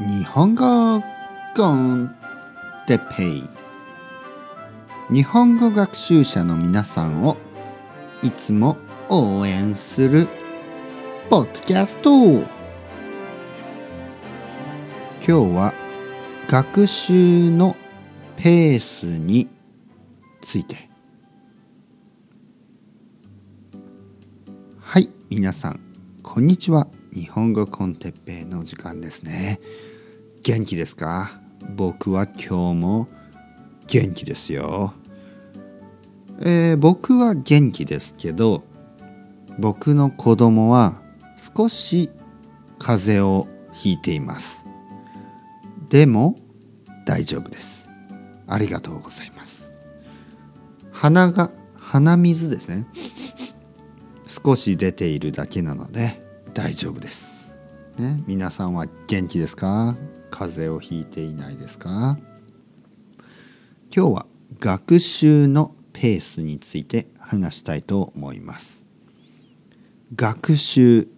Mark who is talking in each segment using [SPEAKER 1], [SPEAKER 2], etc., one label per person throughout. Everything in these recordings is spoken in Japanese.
[SPEAKER 1] 日本語コンテペイ。日本語学習者の皆さんをいつも応援するポッドキャスト。今日は学習のペースについて。はい皆さんこんにちは。日本語コンテッペイの時間ですね。元気ですか？僕は今日も元気ですよ、えー、僕は元気ですけど僕の子供は少し風邪をひいています。でも大丈夫です。ありがとうございます。鼻が鼻水ですね。少し出ているだけなので大丈夫です、ね、皆さんは元気ですか？風邪をひいていないですか？今日は学習のペースについて話したいと思います。学習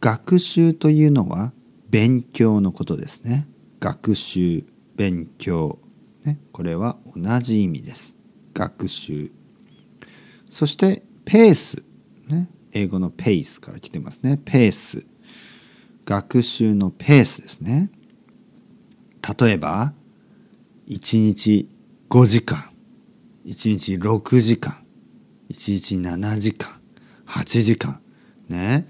[SPEAKER 1] 学習というのは勉強のことですね。学習勉強、ね、これは同じ意味です。学習。そしてペース、ね、英語のペースから来てますね。ペース。学習のペースですね。例えば1日5時間。1日6時間。1日7時間。8時間。ね。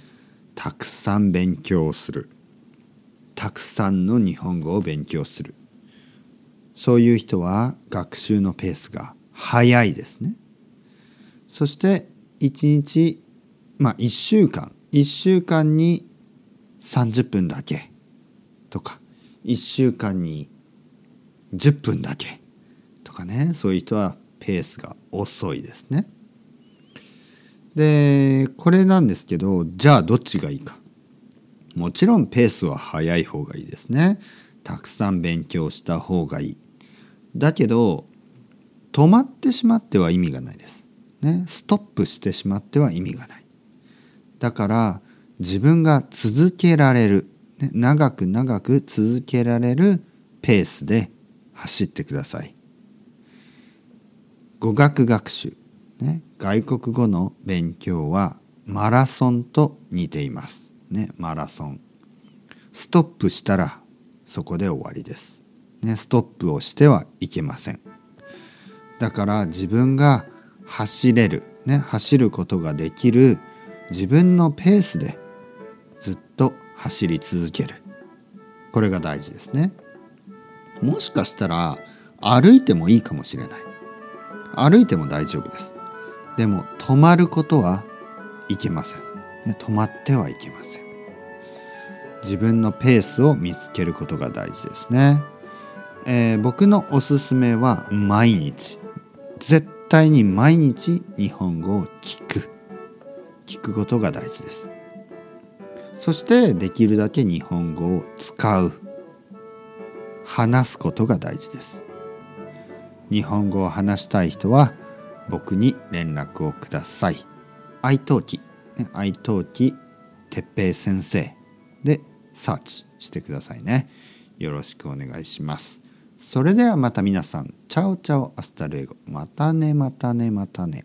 [SPEAKER 1] たくさん勉強する。たくさんの日本語を勉強する。そういう人は学習のペースが速いですね。そして1日まあ1週間1週間に30分だけとか1週間に10分だけとかねそういう人はペースが遅いですね。でこれなんですけどじゃあどっちがいいかもちろんペースは速い方がいいですね。たくさん勉強した方がいい。だけど止まってしまっては意味がないです。ね、ストップしてしまっては意味がない。だから自分が続けられるね、長く長く続けられるペースで走ってください。語学学習、ね、外国語の勉強はマラソンと似ています。ね、マラソン。ストップしたらそこで終わりです。ね、ストップをしてはいけません。だから自分が走れる、ね、走ることができる自分のペースでずっと走り続ける。これが大事ですね。もしかしたら歩いてもいいかもしれない。歩いても大丈夫です。でも止まることはいけません、止まってはいけません。自分のペースを見つけることが大事ですね、えー、僕のおすすめは毎日。絶対に毎日日本語を聞く。聞くことが大事です。そしてできるだけ日本語を使う。話すことが大事です。日本語を話したい人は僕に連絡をください。 italki。italki 哲平先生でサーチしてくださいね。よろしくお願いします。それではまた皆さん。 Ciao ciao hasta luego。またねまたねまたね。